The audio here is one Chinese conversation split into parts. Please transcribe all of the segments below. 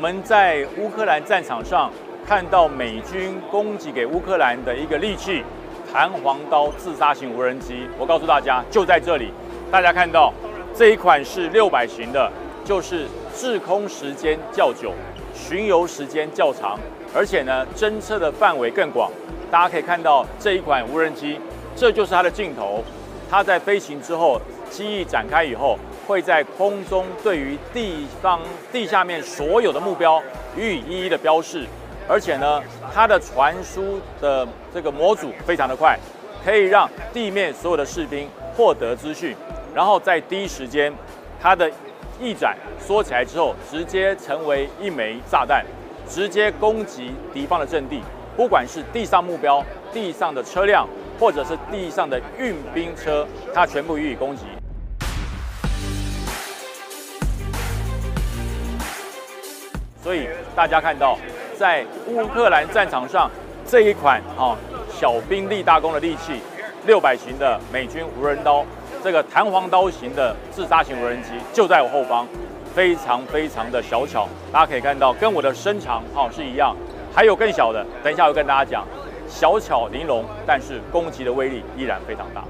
我们在乌克兰战场上看到美军供给给乌克兰的一个利器——弹簧刀自杀型无人机。我告诉大家，就在这里，大家看到这一款是六百型的，就是滞空时间较久，巡游时间较长，而且呢，侦测的范围更广。大家可以看到这一款无人机，这就是它的镜头。它在飞行之后，机翼展开以后。会在空中对于地方地下面所有的目标予以一一的标示，而且呢，它的传输的这个模组非常的快，可以让地面所有的士兵获得资讯，然后在第一时间，它的翼展缩起来之后，直接成为一枚炸弹，直接攻击敌方的阵地，不管是地上目标、地上的车辆，或者是地上的运兵车，它全部予以攻击。所以大家看到，在乌克兰战场上，这一款啊小兵立大功的利器，六百型的美军无人刀，这个弹簧刀型的自杀型无人机就在我后方，非常非常的小巧。大家可以看到，跟我的身长哈是一样，还有更小的，等一下我跟大家讲，小巧玲珑，但是攻击的威力依然非常大。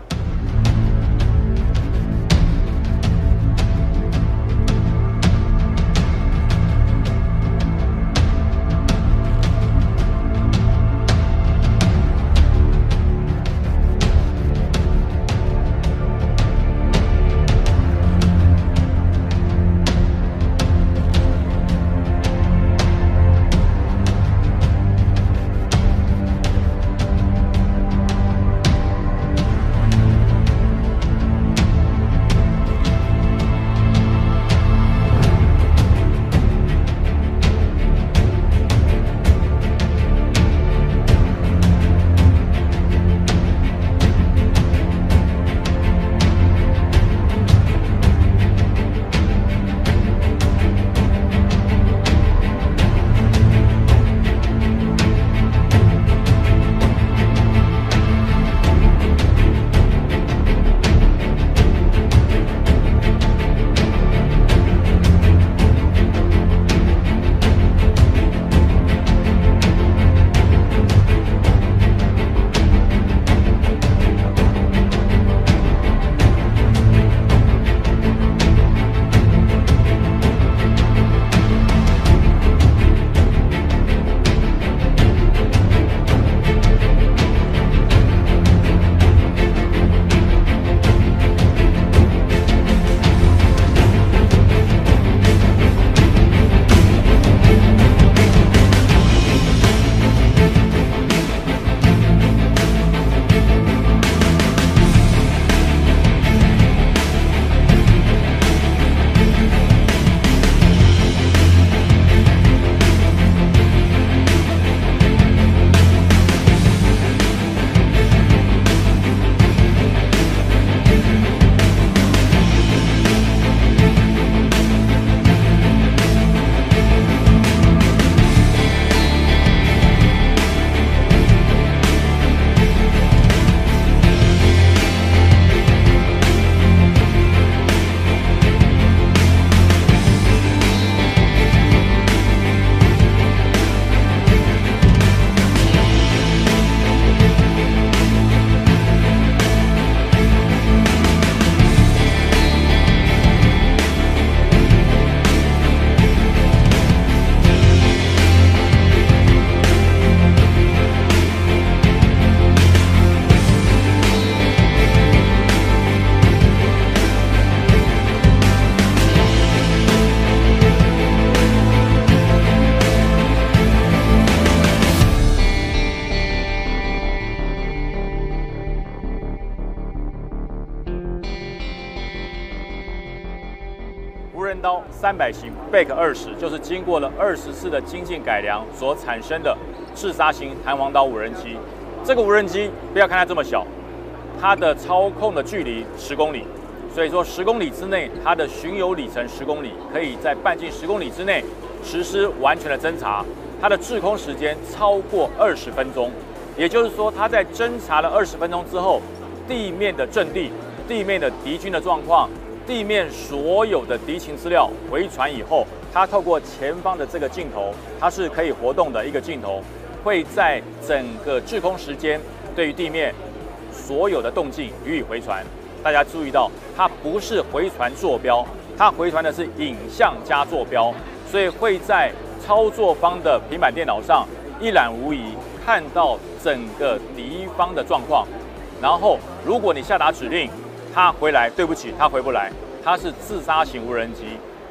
Bake 二十就是经过了二十次的精进改良所产生的自杀型弹簧刀无人机。这个无人机不要看它这么小，它的操控的距离十公里，所以说十公里之内它的巡游里程十公里，可以在半径十公里之内实施完全的侦查。它的滞空时间超过二十分钟，也就是说它在侦查了二十分钟之后，地面的阵地、地面的敌军的状况。地面所有的敌情资料回传以后，它透过前方的这个镜头，它是可以活动的一个镜头，会在整个滞空时间对于地面所有的动静予以回传。大家注意到，它不是回传坐标，它回传的是影像加坐标，所以会在操作方的平板电脑上一览无遗看到整个敌方的状况。然后，如果你下达指令，他回来，对不起，他回不来。他是自杀型无人机，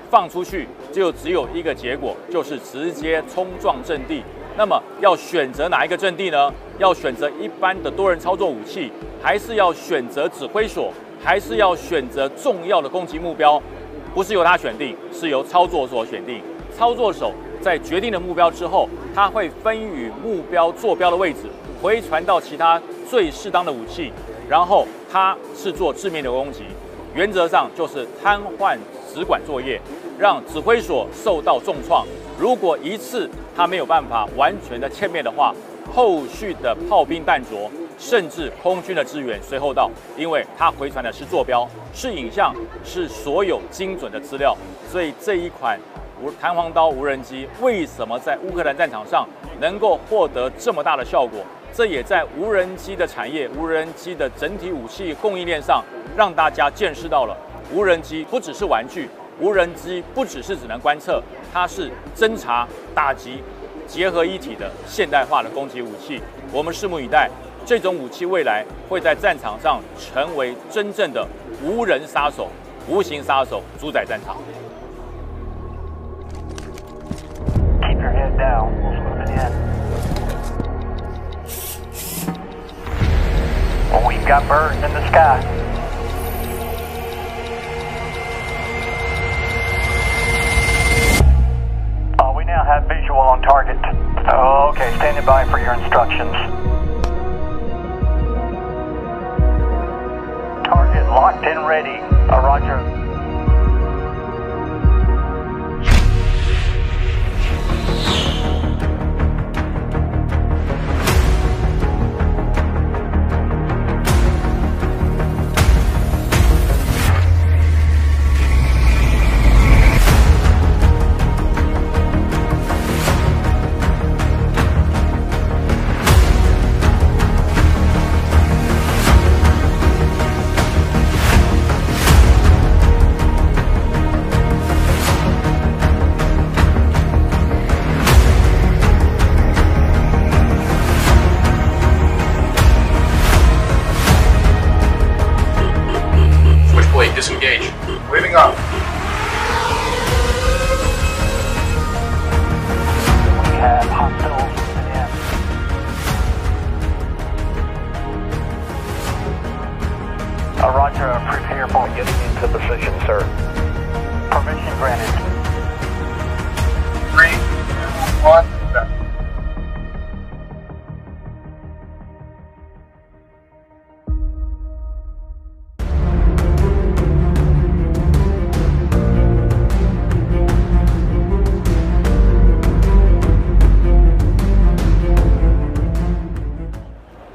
放出去就只有一个结果，就是直接冲撞阵地。那么要选择哪一个阵地呢？要选择一般的多人操作武器，还是要选择指挥所，还是要选择重要的攻击目标？不是由他选定，是由操作所选定。操作手在决定了目标之后，他会分与目标坐标的位置，回传到其他最适当的武器，然后他是做致命的攻击。原则上就是瘫痪指管作业，让指挥所受到重创。如果一次他没有办法完全的歼灭的话，后续的炮兵弹着，甚至空军的支援随后到，因为它回传的是坐标、是影像、是所有精准的资料。所以这一款无弹簧刀无人机为什么在乌克兰战场上能够获得这么大的效果？这也在无人机的产业、无人机的整体武器供应链上。让大家见识到了无人机不只是玩具，无人机不只是只能观测，它是侦察、打击结合一体的现代化的攻击武器。我们拭目以待，这种武器未来会在战场上成为真正的无人杀手、无形杀手，主宰战场。Got birds in the sky. We now have visual on target. Okay, standing by for your instructions. Target locked and ready. Uh, roger.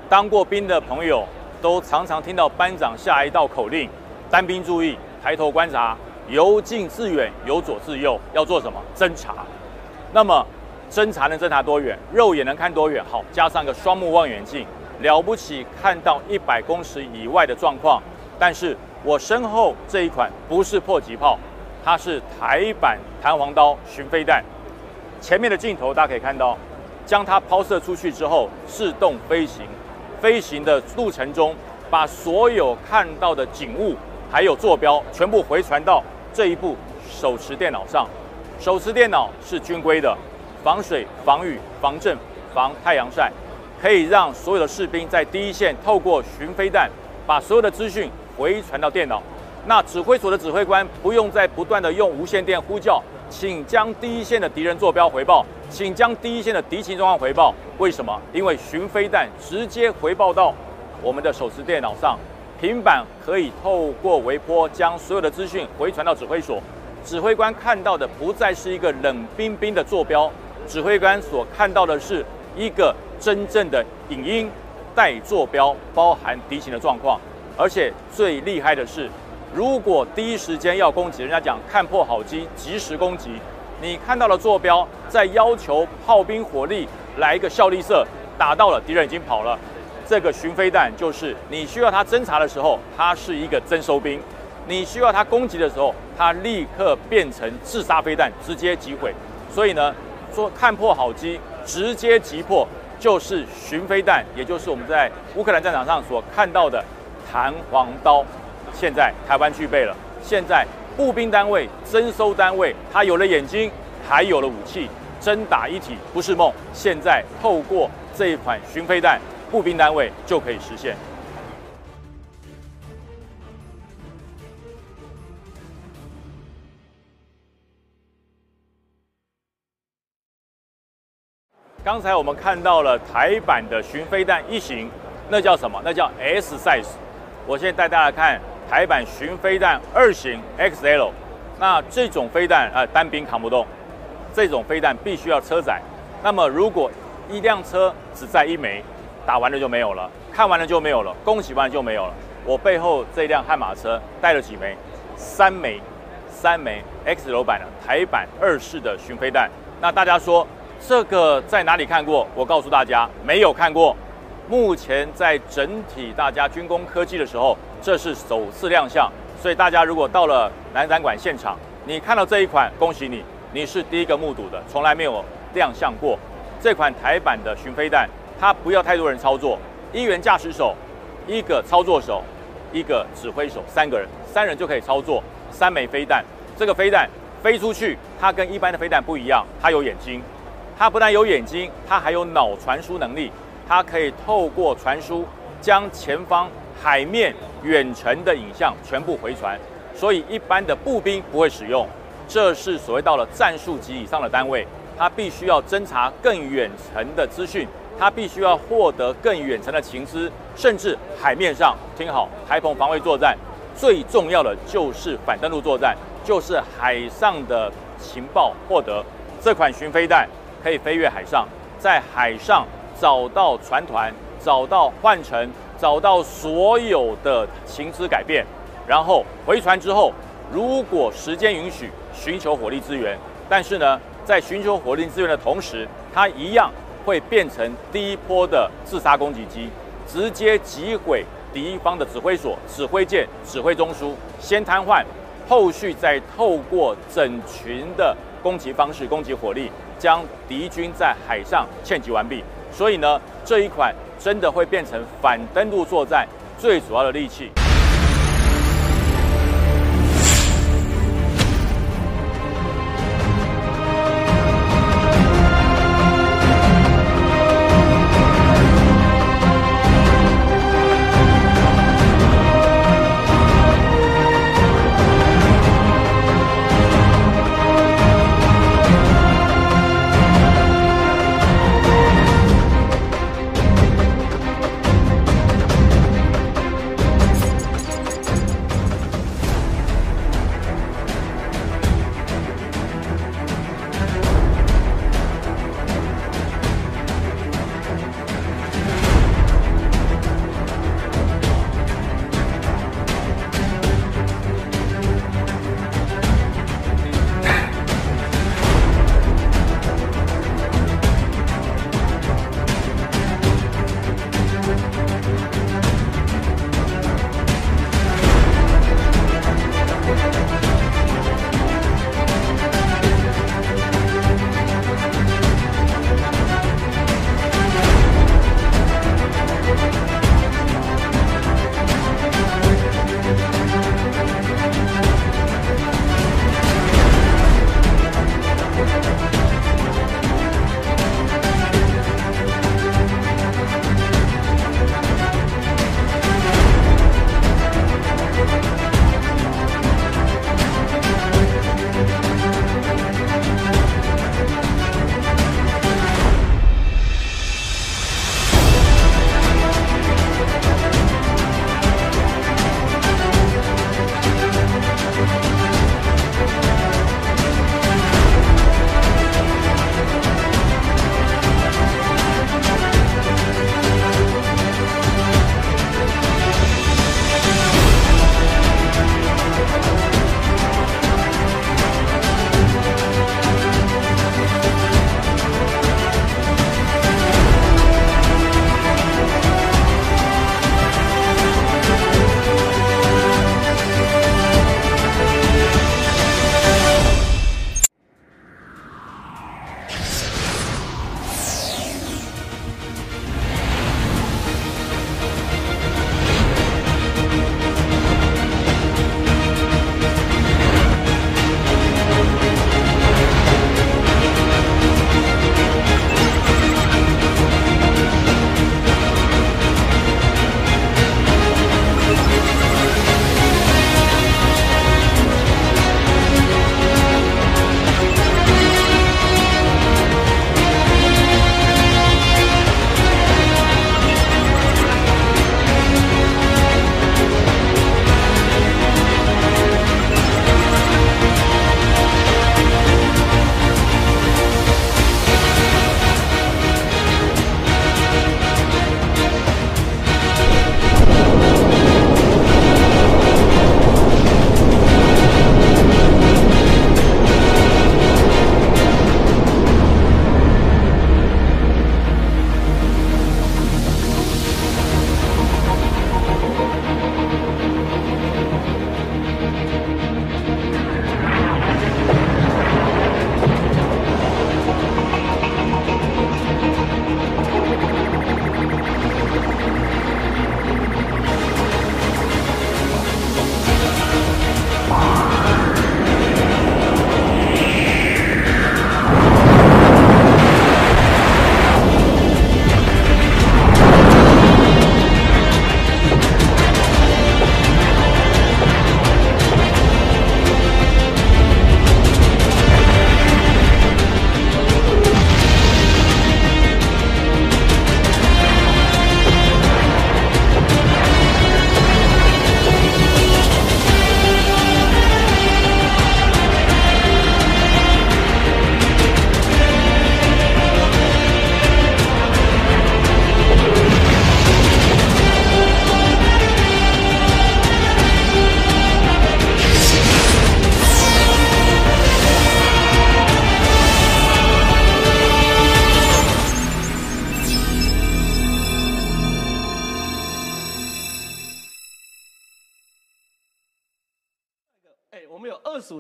当过兵的朋友都常常听到班长下一道口令：单兵注意，抬头观察，由近至远，由左至右，要做什么？侦查。那么侦查能侦查多远？肉眼能看多远？好，加上个双目望远镜，了不起，看到一百公尺以外的状况。但是我身后这一款不是迫击炮，它是台版弹簧刀巡飞弹。前面的镜头大家可以看到，将它抛射出去之后，自动飞行。飞行的路程中，把所有看到的景物还有坐标全部回传到这一部手持电脑上。手持电脑是军规的，防水、防雨、防震、防太阳晒，可以让所有的士兵在第一线透过巡飞弹把所有的资讯回传到电脑。那指挥所的指挥官不用再不断的用无线电呼叫，请将第一线的敌人坐标回报。请将第一线的敌情状况回报。为什么？因为巡飞弹直接回报到我们的手持电脑上，平板可以透过微波将所有的资讯回传到指挥所。指挥官看到的不再是一个冷冰冰的坐标，指挥官所看到的是一个真正的影音带坐标，包含敌情的状况。而且最厉害的是，如果第一时间要攻击，人家讲看破好机，及时攻击。你看到了坐标，在要求炮兵火力来一个效力射，打到了，敌人已经跑了。这个巡飞弹就是你需要它侦查的时候，它是一个征收兵；你需要它攻击的时候，它立刻变成自杀飞弹，直接击毁。所以呢，说看破好机，直接击破，就是巡飞弹，也就是我们在乌克兰战场上所看到的弹簧刀。现在台湾具备了，现在步兵单位、征收单位，它有了眼睛，还有了武器，真打一体不是梦。现在透过这一款巡飞弹。步兵单位就可以实现。刚才我们看到了台版的巡飞弹一型，那叫什么？那叫 S size。我现在带大家看台版巡飞弹二型 XL。那这种飞弹啊，单兵扛不动，这种飞弹必须要车载。那么如果一辆车只载一枚。打完了就没有了，看完了就没有了，恭喜完了就没有了。我背后这辆悍马车带了几枚？三枚，三枚 X 楼版的台版二式的巡飞弹。那大家说这个在哪里看过？我告诉大家，没有看过。目前在整体大家军工科技的时候，这是首次亮相。所以大家如果到了南展馆现场，你看到这一款，恭喜你，你是第一个目睹的，从来没有亮相过这款台版的巡飞弹。它不要太多人操作，一员驾驶手，一个操作手，一个指挥手，三个人，三人就可以操作三枚飞弹。这个飞弹飞出去，它跟一般的飞弹不一样，它有眼睛，它不但有眼睛，它还有脑传输能力，它可以透过传输将前方海面远程的影像全部回传，所以一般的步兵不会使用。这是所谓到了战术级以上的单位，它必须要侦查更远程的资讯。它必须要获得更远程的情资，甚至海面上听好，台澎防卫作战最重要的就是反登陆作战，就是海上的情报获得。这款巡飞弹可以飞越海上，在海上找到船团，找到换乘，找到所有的情资改变，然后回船之后，如果时间允许，寻求火力支援。但是呢，在寻求火力支援的同时，它一样。会变成第一波的自杀攻击机，直接击毁敌方的指挥所、指挥舰、指挥中枢，先瘫痪，后续再透过整群的攻击方式、攻击火力，将敌军在海上歼击完毕。所以呢，这一款真的会变成反登陆作战最主要的利器。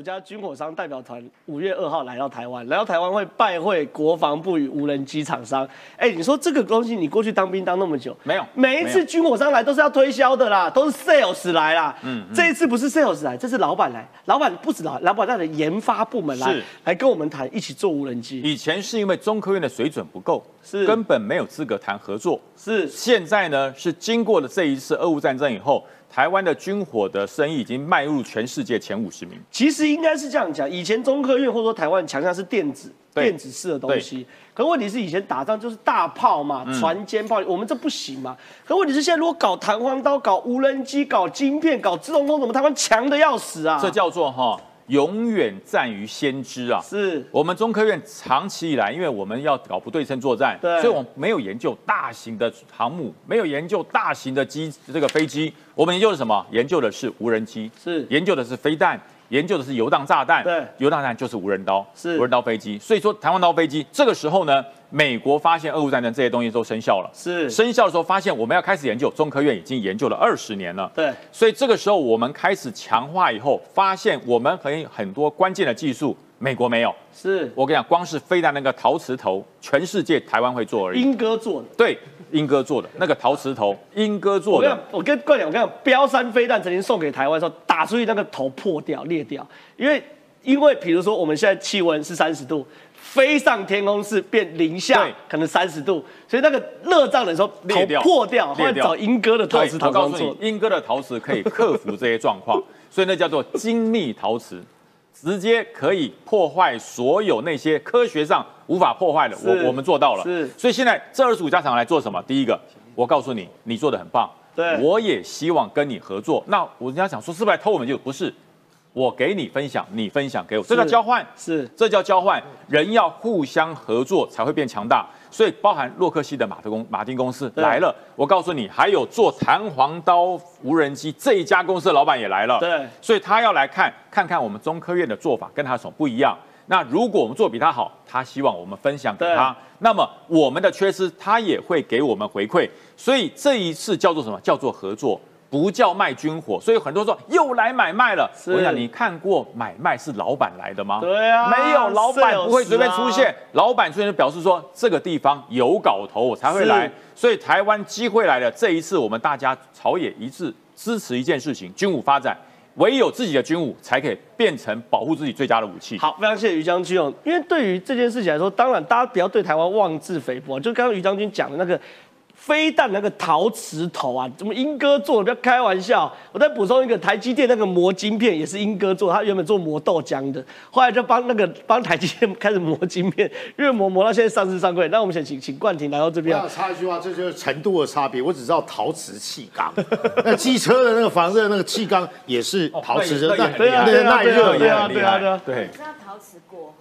家军火商代表团五月二号来到台湾，来到台湾会拜会国防部与无人机厂商。哎，你说这个东西，你过去当兵当那么久，没有每一次军火商来都是要推销的啦，都是 sales 来啦。嗯，这一次不是 sales 来，这是老板来，老板不止老，老板带的研发部门来是，来跟我们谈，一起做无人机。以前是因为中科院的水准不够，是根本没有资格谈合作。是现在呢，是经过了这一次俄乌战争以后，台湾的军火的生意已经迈入全世界前五十名。其实应该是这样讲，以前中科院或者说台湾强项是电子对电子式的东西，可问题是以前打仗就是大炮嘛，船坚炮，我们这不行嘛。可问题是现在如果搞弹簧刀、搞无人机、搞晶片、搞自动控制，我们台湾强的要死啊！这叫做哈，永远战于先知啊。是我们中科院长期以来，因为我们要搞不对称作战，对所以我们没有研究大型的航母，没有研究大型的机这个飞机，我们研究的是什么？研究的是无人机，是研究的是飞弹，研究的是游荡炸弹，对游荡炸弹就是无人刀，是无人刀飞机。所以说，台湾刀飞机这个时候呢，美国发现俄乌战争这些东西都生效了，是生效的时候发现我们要开始研究，中科院已经研究了二十年了，对所以这个时候我们开始强化以后，发现我们很很多关键的技术，美国没有。是我跟你讲，光是飞弹那个陶瓷头，全世界台湾会做而已。英哥做的。对，英哥做的那个陶瓷头，英哥做的。我跟你讲，我跟冠讲，我跟你讲，标山飞弹曾经送给台湾的时候，打出去那个头破掉、裂掉，因为因为比如说我们现在气温是三十度，飞上天空是变零下，可能三十度，所以那个热胀冷缩，头裂掉破掉，后来找英哥的陶对瓷我告诉你 英哥的陶瓷可以克服这些状况，所以那叫做精密陶瓷，直接可以破坏所有那些科学上无法破坏的，我我们做到了。是所以现在这二十五家厂来做什么？第一个，我告诉你，你做的很棒，对我也希望跟你合作。那我人家想说是不是来偷我们就不是，我给你分享，你分享给我，这叫交换。是这叫交换，人要互相合作才会变强大。所以包含洛克希的马特公马丁公司来了，我告诉你，还有做弹簧刀无人机这一家公司的老板也来了。对所以他要来看看看我们中科院的做法跟他有什么不一样。那如果我们做比他好，他希望我们分享给他，那么我们的缺失他也会给我们回馈。所以这一次叫做什么？叫做合作。不叫卖军火，所以很多人说又来买卖了。我想你看过买卖是老板来的吗？对啊没有老板不会随便出现啊，老板出现就表示说这个地方有搞头，我才会来。所以台湾机会来了，这一次我们大家朝野一致支持一件事情，军武发展，唯有自己的军武才可以变成保护自己最佳的武器。好，非常谢谢于将军哦。因为对于这件事情来说，当然大家不要对台湾妄自菲薄，就刚刚于将军讲的那个。飞弹那个陶瓷头啊，怎么英哥做的？不要开玩笑！我再补充一个，台积电那个磨晶片也是英哥做，他原本做磨豆浆的，后来就帮那个帮台积电开始磨晶片，越磨磨到现在上市上柜。那我们想请请冠廷来到这边我想，插一句话，这就是程度的差别。我只知道陶瓷气缸，那机车的那个防热那个气缸也是陶瓷的，哦那对啊，那对啊，耐热对啊，也很厉害。对啊，对啊。对，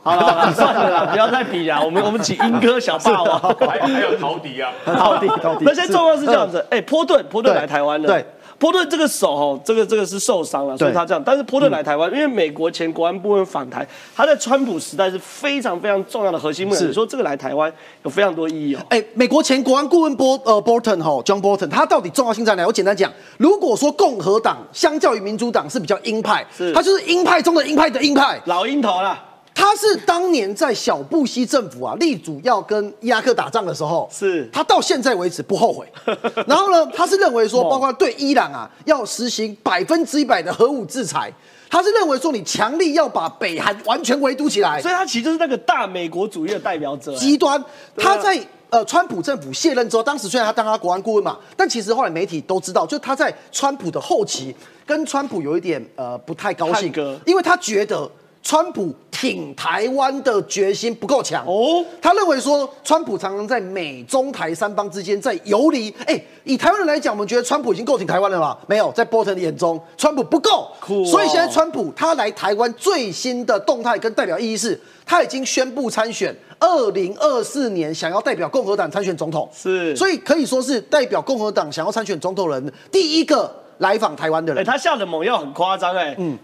好了，好算了啦，不要再比了。我们我们请英哥小霸王。还还有陶笛啊，陶笛陶笛那现在状况是这样子，哎，波顿波顿来台湾了，对。波顿这个手哦，这个这个是受伤了，所以他这样。但是波顿来台湾，因为美国前国安部门访台，他在川普时代是非常非常重要的核心部门。是你说这个来台湾有非常多意义哦。哎，美国前国安顾问波呃 Bolton 哈 John Bolton，他到底重要性在哪？我简单讲，如果说共和党相较于民主党是比较鹰派，是他就是鹰派中的鹰派的鹰派。老鹰头啦，他是当年在小布希政府啊力主要跟伊拉克打仗的时候，是他到现在为止不后悔。然后呢，他是认为说，包括对伊朗啊要实行百分之一百的核武制裁，他是认为说你强力要把北韩完全围堵起来，所以他其实就是那个大美国主义的代表者。极端。他在呃川普政府卸任之后，当时虽然他当他国安顾问嘛，但其实后来媒体都知道，就他在川普的后期跟川普有一点呃不太高兴，因为他觉得。川普挺台湾的决心不够强哦哦，他认为说川普常常在美中台三方之间在游离。哎，以台湾人来讲，我们觉得川普已经够挺台湾了吧？没有，在波特的眼中，川普不够。哦所以现在川普他来台湾最新的动态跟代表意义是，他已经宣布参选二零二四年，想要代表共和党参选总统。是所以可以说是代表共和党想要参选总统人第一个来访台湾的哎，人。他下的猛药很夸张哎。嗯。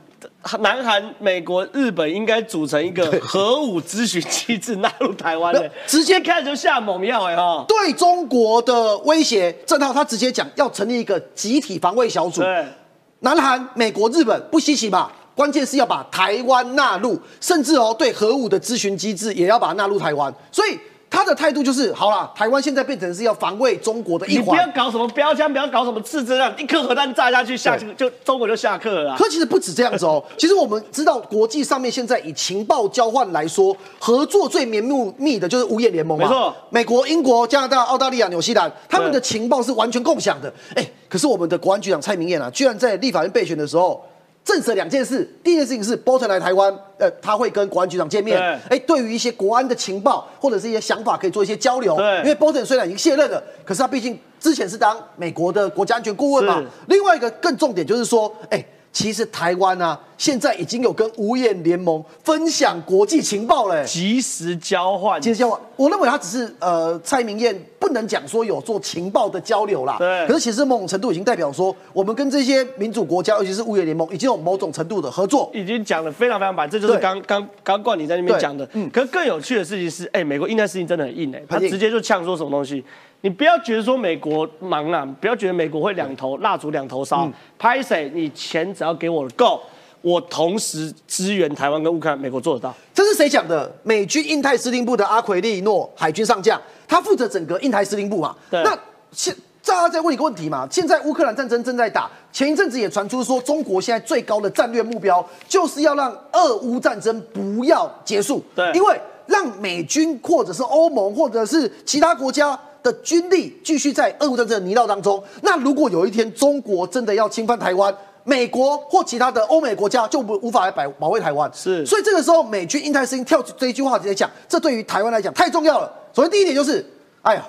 南韩、美国、日本应该组成一个核武咨询机制，纳入台湾的，直接开始就下猛药哎哈。对中国的威胁，郑浩他直接讲要成立一个集体防卫小组。对，南韩、美国、日本不稀奇吧？关键是要把台湾纳入，甚至哦对核武的咨询机制也要把它纳入台湾。所以他的态度就是，好了，台湾现在变成是要防卫中国的一环你不要。搞什么标枪，不要搞什么刺针啊！一颗核弹炸下去，下去就中国就下课了啊。可其实不止这样子哦，其实我们知道国际上面现在以情报交换来说，合作最绵密的就是五眼联盟嘛。没错美国、英国、加拿大、澳大利亚、纽西兰，他们的情报是完全共享的。哎，可是我们的国安局长蔡明燕啊，居然在立法院备选的时候。证实了两件事，第一件事情是 Bolton 来台湾，呃，他会跟国安局长见面，对哎，对于一些国安的情报或者是一些想法，可以做一些交流。对因为 Bolton 虽然已经卸任了，可是他毕竟之前是当美国的国家安全顾问嘛。另外一个更重点就是说，哎，其实台湾啊，现在已经有跟五眼联盟分享国际情报了、哎及时交换，其实交换，我认为他只是呃，蔡明燕不能讲说有做情报的交流啦。对可是其实某种程度已经代表说，我们跟这些民主国家，尤其是五眼联盟，已经有某种程度的合作。已经讲的非常非常白，这就是对刚刚刚冠你在那边对讲的。嗯可是更有趣的事情是，哎、美国印太事情真的很硬哎、他直接就呛说什么东西。你不要觉得说美国忙啊，不要觉得美国会两头蜡烛两头嗯烧。拍谁？你钱只要给我够，我同时支援台湾跟乌克兰，美国做得到。这是谁讲的？美军印太司令部的阿奎利诺海军上将，他负责整个印太司令部嘛。对那现大家再问一个问题嘛？现在乌克兰战争正在打，前一阵子也传出说，中国现在最高的战略目标就是要让俄乌战争不要结束。对因为让美军或者是欧盟或者是其他国家。的军力继续在俄乌战争的泥淖当中，那如果有一天中国真的要侵犯台湾，美国或其他的欧美国家就不无法来保保卫台湾，是。所以这个时候美军印太司令跳出这一句话直接讲，这对于台湾来讲太重要了。首先第一点就是，哎呀，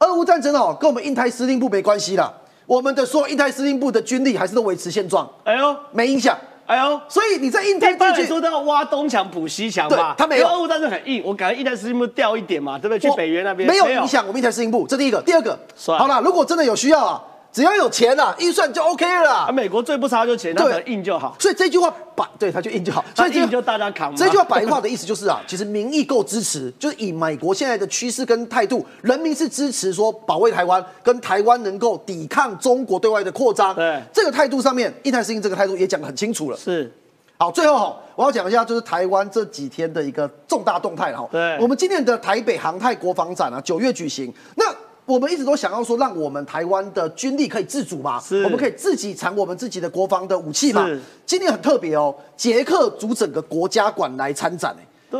俄乌战争哦，跟我们印太司令部没关系啦，我们的所有印太司令部的军力还是都维持现状，哎呦，没影响。哎呦。所以你在印太地区说都要挖东墙补西墙嘛，对他没有可俄乌战争很硬，我感觉印太司令部掉一点嘛，对不对？去北约那边没有影响我们印太司令部，这第一个。第二个，好了，如果真的有需要啊，只要有钱啊，预算就 OK 了。美国最不差就钱，硬就好，所以这句话把，对他就硬就好。所以硬就大家扛嘛。这句话白话的意思就是啊，其实民意够支持，就是以美国现在的趋势跟态度，人民是支持说保卫台湾，跟台湾能够抵抗中国对外的扩张。对这个态度上面，印太司令这个态度也讲得很清楚了。是好，最后哈，我要讲一下就是台湾这几天的一个重大动态哈。对我们今年的台北航太国防展啊，九月举行。那我们一直都想要说，让我们台湾的军力可以自主嘛，是我们可以自己产我们自己的国防的武器嘛。今年很特别哦，捷克组整个国家馆来参展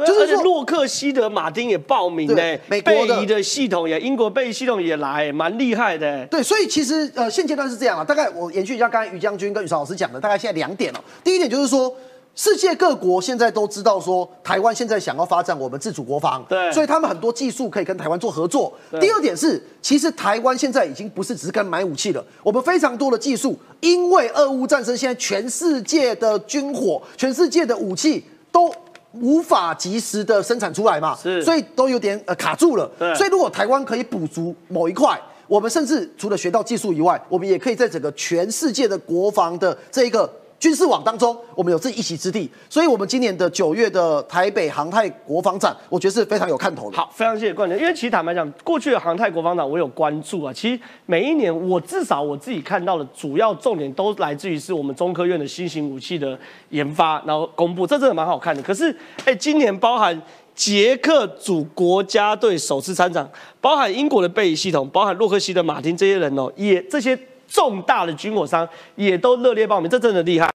就是洛克希德马丁也报名呢对，美国的的系统也，英国贝系统也来，蛮厉害的。对，所以其实呃，现阶段是这样啊。大概我延续一下刚才于将军跟于超老师讲的，大概现在两点哦。第一点就是说，世界各国现在都知道说，台湾现在想要发展我们自主国防，对所以他们很多技术可以跟台湾做合作。第二点是，其实台湾现在已经不是只是跟买武器了，我们非常多的技术，因为俄乌战争，现在全世界的军火、全世界的武器都。无法及时的生产出来嘛，是所以都有点呃卡住了。对所以如果台湾可以补足某一块，我们甚至除了学到技术以外，我们也可以在整个全世界的国防的这一个军事网当中，我们有自己一席之地。所以，我们今年的九月的台北航太国防展，我觉得是非常有看头的。好，非常谢谢冠军。因为其实坦白讲，过去的航太国防展我有关注啊。其实每一年我至少我自己看到的主要重点都来自于是我们中科院的新型武器的研发，然后公布，这真的蛮好看的。可是，哎，今年包含捷克组国家队首次参展，包含英国的贝仪系统，包含洛克希德马丁这些人哦，也这些重大的军火商也都热烈报名，这真的厉害。